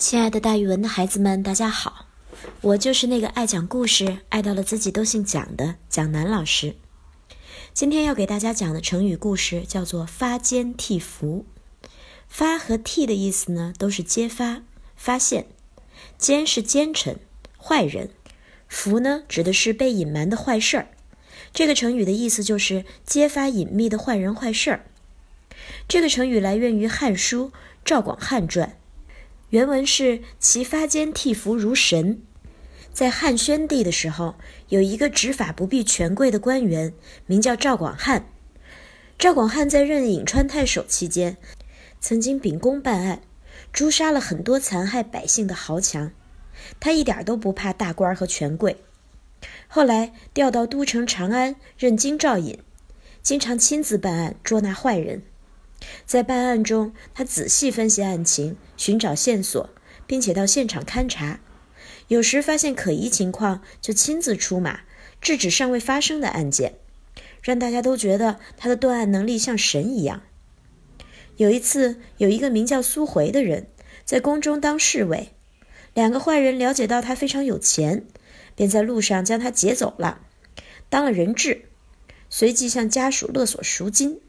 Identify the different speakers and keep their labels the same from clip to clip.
Speaker 1: 亲爱的，大语文的孩子们，大家好！我就是那个爱讲故事、爱到了自己都姓蒋的蒋楠老师。今天要给大家讲的成语故事叫做“发奸替伏”。发和替的意思呢，都是揭发、发现；奸是奸臣、坏人；伏呢，指的是被隐瞒的坏事儿。这个成语的意思就是揭发隐秘的坏人坏事儿。这个成语来源于《汉书·赵广汉传》。原文是其发奸替伏如神。在汉宣帝的时候，有一个执法不避权贵的官员，名叫赵广汉。赵广汉在任颍川太守期间，曾经秉公办案，诛杀了很多残害百姓的豪强。他一点都不怕大官和权贵。后来调到都城长安任京兆尹，经常亲自办案，捉拿坏人。在办案中，他仔细分析案情，寻找线索，并且到现场勘查。有时发现可疑情况，就亲自出马，制止尚未发生的案件，让大家都觉得他的断案能力像神一样。有一次，有一个名叫苏回的人在宫中当侍卫，两个坏人了解到他非常有钱，便在路上将他劫走了，当了人质，随即向家属勒索赎金。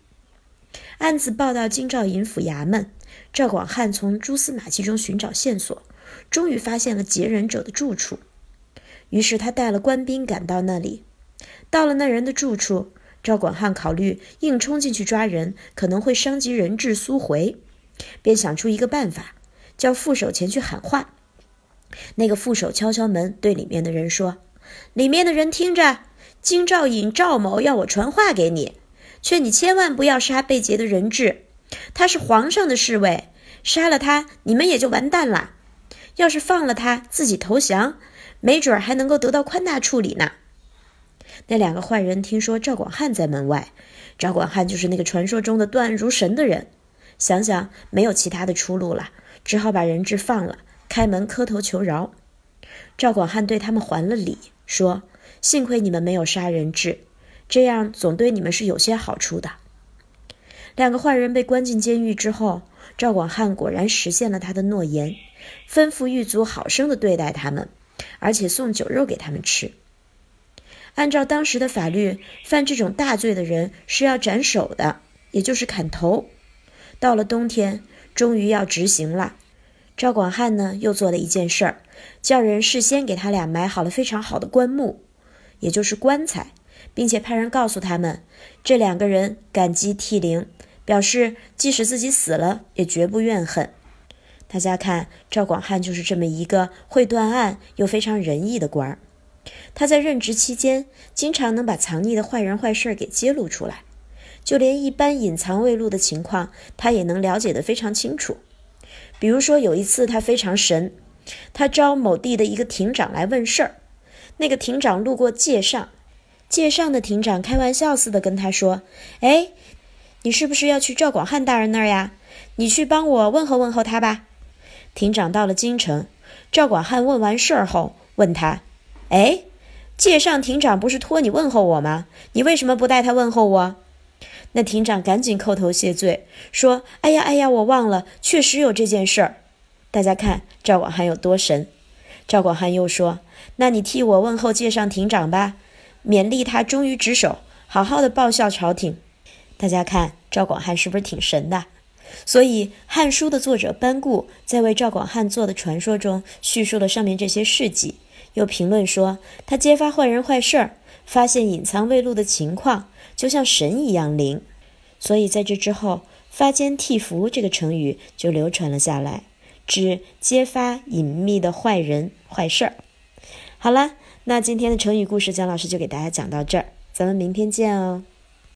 Speaker 1: 案子报到京兆尹府衙门，赵广汉从蛛丝马迹中寻找线索，终于发现了劫人者的住处。于是他带了官兵赶到那里。到了那人的住处，赵广汉考虑硬冲进去抓人可能会伤及人质苏回，便想出一个办法，叫副手前去喊话。那个副手敲敲门，对里面的人说：“里面的人听着，京兆尹赵某要我传话给你。”劝你千万不要杀被劫的人质，他是皇上的侍卫，杀了他你们也就完蛋了。要是放了他自己投降，没准还能够得到宽大处理呢。那两个坏人听说赵广汉在门外，赵广汉就是那个传说中的断案如神的人，想想没有其他的出路了，只好把人质放了，开门磕头求饶。赵广汉对他们还了礼，说：“幸亏你们没有杀人质。”这样总对你们是有些好处的。两个坏人被关进监狱之后，赵广汉果然实现了他的诺言，吩咐狱卒好生的对待他们，而且送酒肉给他们吃。按照当时的法律，犯这种大罪的人是要斩首的，也就是砍头。到了冬天，终于要执行了。赵广汉呢，又做了一件事儿，叫人事先给他俩买好了非常好的棺木，也就是棺材。并且派人告诉他们，这两个人感激涕零，表示即使自己死了也绝不怨恨。大家看，赵广汉就是这么一个会断案又非常仁义的官儿。他在任职期间，经常能把藏匿的坏人坏事给揭露出来，就连一般隐藏未露的情况，他也能了解得非常清楚。比如说，有一次他非常神，他招某地的一个庭长来问事儿，那个庭长路过界上。界上的庭长开玩笑似的跟他说：“哎，你是不是要去赵广汉大人那儿呀？你去帮我问候问候他吧。”庭长到了京城，赵广汉问完事儿后，问他：“哎，界上庭长不是托你问候我吗？你为什么不带他问候我？”那庭长赶紧叩头谢罪，说：“哎呀哎呀，我忘了，确实有这件事儿。”大家看赵广汉有多神。赵广汉又说：“那你替我问候界上庭长吧。”勉励他忠于职守，好好的报效朝廷。大家看赵广汉是不是挺神的？所以《汉书》的作者班固在为赵广汉做的传说中叙述了上面这些事迹，又评论说他揭发坏人坏事儿，发现隐藏未露的情况，就像神一样灵。所以在这之后，“发奸替伏”这个成语就流传了下来，指揭发隐秘的坏人坏事儿。好了。那今天的成语故事，蒋老师就给大家讲到这儿，咱们明天见哦。